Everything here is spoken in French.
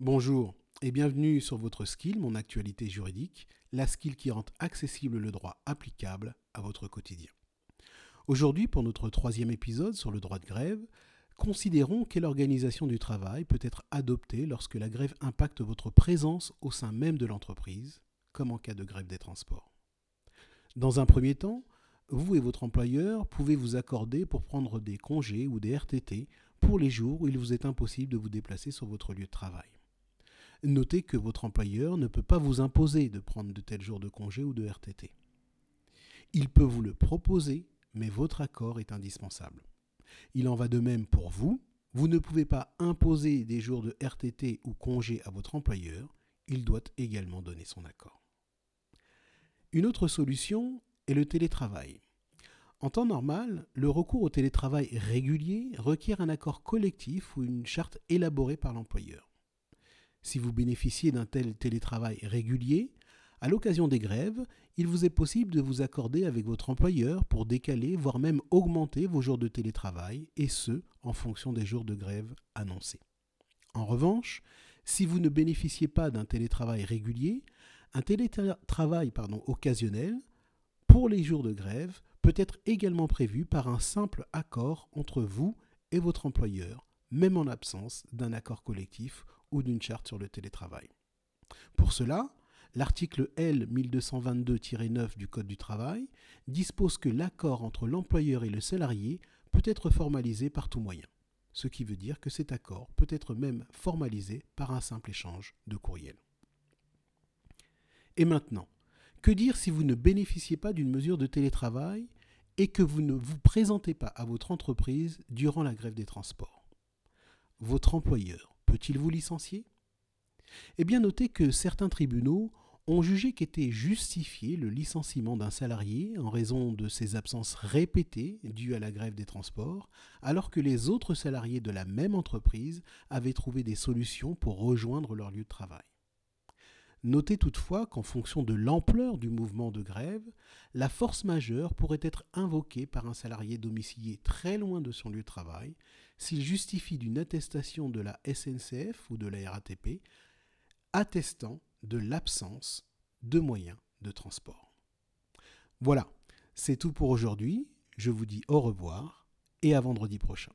Bonjour et bienvenue sur votre skill, mon actualité juridique, la skill qui rend accessible le droit applicable à votre quotidien. Aujourd'hui, pour notre troisième épisode sur le droit de grève, considérons quelle organisation du travail peut être adoptée lorsque la grève impacte votre présence au sein même de l'entreprise, comme en cas de grève des transports. Dans un premier temps, vous et votre employeur pouvez vous accorder pour prendre des congés ou des RTT pour les jours où il vous est impossible de vous déplacer sur votre lieu de travail. Notez que votre employeur ne peut pas vous imposer de prendre de tels jours de congé ou de RTT. Il peut vous le proposer, mais votre accord est indispensable. Il en va de même pour vous. Vous ne pouvez pas imposer des jours de RTT ou congé à votre employeur. Il doit également donner son accord. Une autre solution est le télétravail. En temps normal, le recours au télétravail régulier requiert un accord collectif ou une charte élaborée par l'employeur. Si vous bénéficiez d'un tel télétravail régulier, à l'occasion des grèves, il vous est possible de vous accorder avec votre employeur pour décaler, voire même augmenter vos jours de télétravail, et ce, en fonction des jours de grève annoncés. En revanche, si vous ne bénéficiez pas d'un télétravail régulier, un télétravail occasionnel, pour les jours de grève, peut être également prévu par un simple accord entre vous et votre employeur, même en absence d'un accord collectif ou d'une charte sur le télétravail. Pour cela, l'article L 1222-9 du Code du travail dispose que l'accord entre l'employeur et le salarié peut être formalisé par tout moyen, ce qui veut dire que cet accord peut être même formalisé par un simple échange de courriel. Et maintenant, que dire si vous ne bénéficiez pas d'une mesure de télétravail et que vous ne vous présentez pas à votre entreprise durant la grève des transports? Votre employeur peut-il vous licencier? Eh bien, notez que certains tribunaux ont jugé qu'était justifié le licenciement d'un salarié en raison de ses absences répétées dues à la grève des transports, alors que les autres salariés de la même entreprise avaient trouvé des solutions pour rejoindre leur lieu de travail. Notez toutefois qu'en fonction de l'ampleur du mouvement de grève, la force majeure pourrait être invoquée par un salarié domicilié très loin de son lieu de travail s'il justifie d'une attestation de la SNCF ou de la RATP attestant de l'absence de moyens de transport. Voilà, c'est tout pour aujourd'hui. Je vous dis au revoir et à vendredi prochain.